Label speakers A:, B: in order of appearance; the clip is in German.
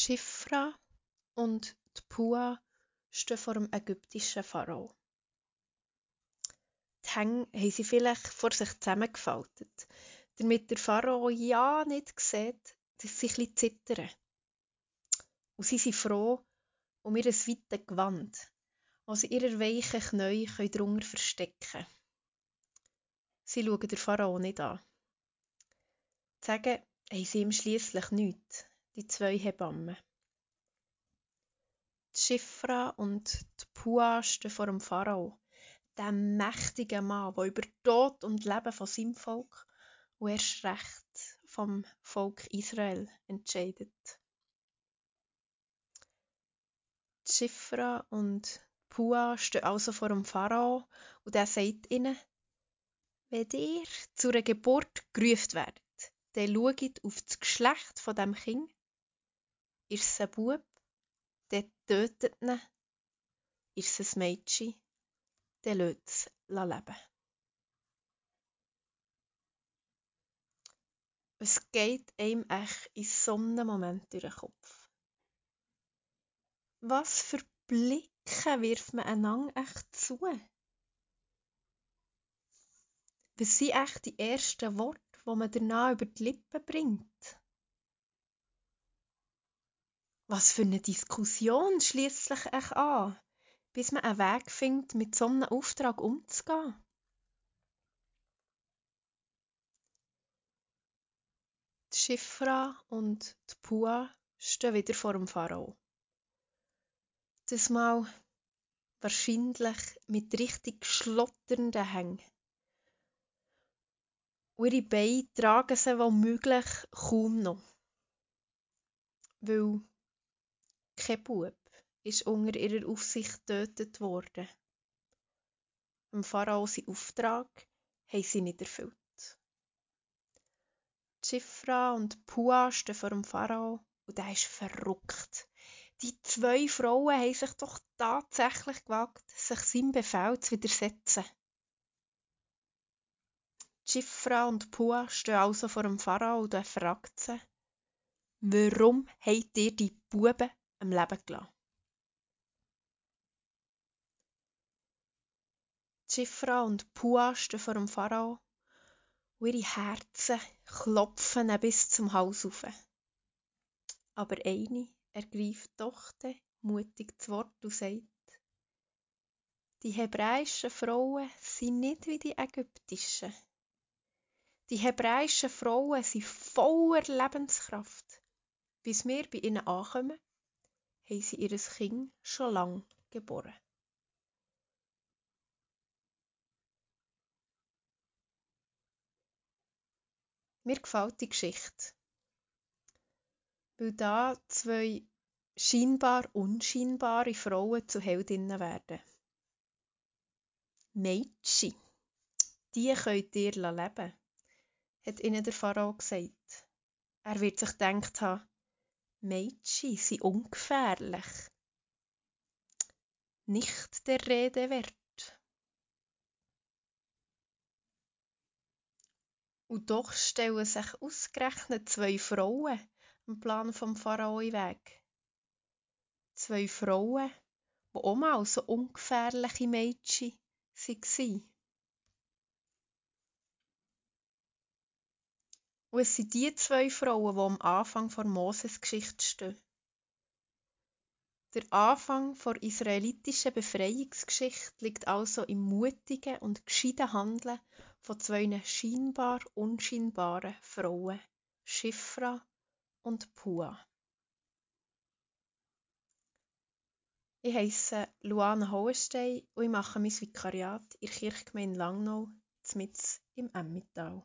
A: Schifra und die Pua stehen vor dem ägyptischen Pharao. Die Hänge haben sie vielleicht vor sich zusammengefaltet, damit der Pharao ja nicht sieht, dass sie ein zittern. Und sie sind froh um ihr weites Gewand, das sie ihre weichen Knie darunter verstecken. Sie schauen den Pharao nicht an. Sagen haben sie ihm schliesslich nichts, die zwei Hebammen. Die Schifra und die Pua stehen vor dem Pharao, dem mächtigen Mann, der über Tod und Leben von seinem Volk und erst recht vom Volk Israel entscheidet. Die Schifra und Pua stehen also vor dem Pharao und er sagt ihnen, wenn ihr zu einer Geburt gerufen werdet, dann schaut auf das Geschlecht von dem Kind. Ist es ein Bub, dann tötet ihn. Ist es ein Mädchen, dann lässt es leben. Es geht einem echt in so einem Moment durch den Kopf. Was für Blicke wirft man einander echt zu? Was sind echt die ersten Worte, die man danach über die Lippen bringt? Was für eine Diskussion schließlich an, bis man einen Weg findet, mit so einem Auftrag umzugehen? Die Schifra und die Pua stehen wieder vor dem Pharao. Das Mal wahrscheinlich mit richtig schlotternden Hängen. Ihre Beine tragen sie womöglich kaum noch. Weil kein Bub ist unter ihrer Aufsicht getötet worden. Dem Pharao seinen Auftrag haben sie nicht erfüllt. Die Schifra und Pua stehen vor dem Pharao und er ist verrückt. Die zwei Frauen haben sich doch tatsächlich gewagt, sich seinem Befehl zu widersetzen. Schifra und Pua stehen also vor dem Pharao und er fragt sie, warum habt ihr die Buben am Leben gelassen? Schifra und Pua stehen vor dem Pharao und ihre Herzen klopfen bis zum Hals auf. Aber eine ergreift doch mutig das Wort und sagt, die hebräischen Frauen sind nicht wie die ägyptischen. Die hebräischen Frauen sind voller Lebenskraft. Bis wir bei ihnen ankommen, haben sie ihr Kind schon lange geboren. Mir gefällt die Geschichte, weil da zwei scheinbar unscheinbare Frauen zu Heldinnen werden. Mädchen, die könnt ihr leben hat ihnen der Pharao gesagt. Er wird sich gedacht haben, Mädchen sind ungefährlich. Nicht der Rede wert. Und doch stellen sich ausgerechnet zwei Frauen im Plan vom Pharao Weg. Zwei Frauen, die auch mal so ungefährliche Mädchen waren. Und es sind die zwei Frauen, die am Anfang der Moses-Geschichte stehen. Der Anfang der israelitischen Befreiungsgeschichte liegt also im mutigen und gescheiten Handeln von zwei scheinbar unscheinbaren Frauen, Schifra und Pua. Ich heiße Luana Hohenstein und ich mache mein Vikariat in der Kirchgemeinde Langnau, mitten im Emmittal.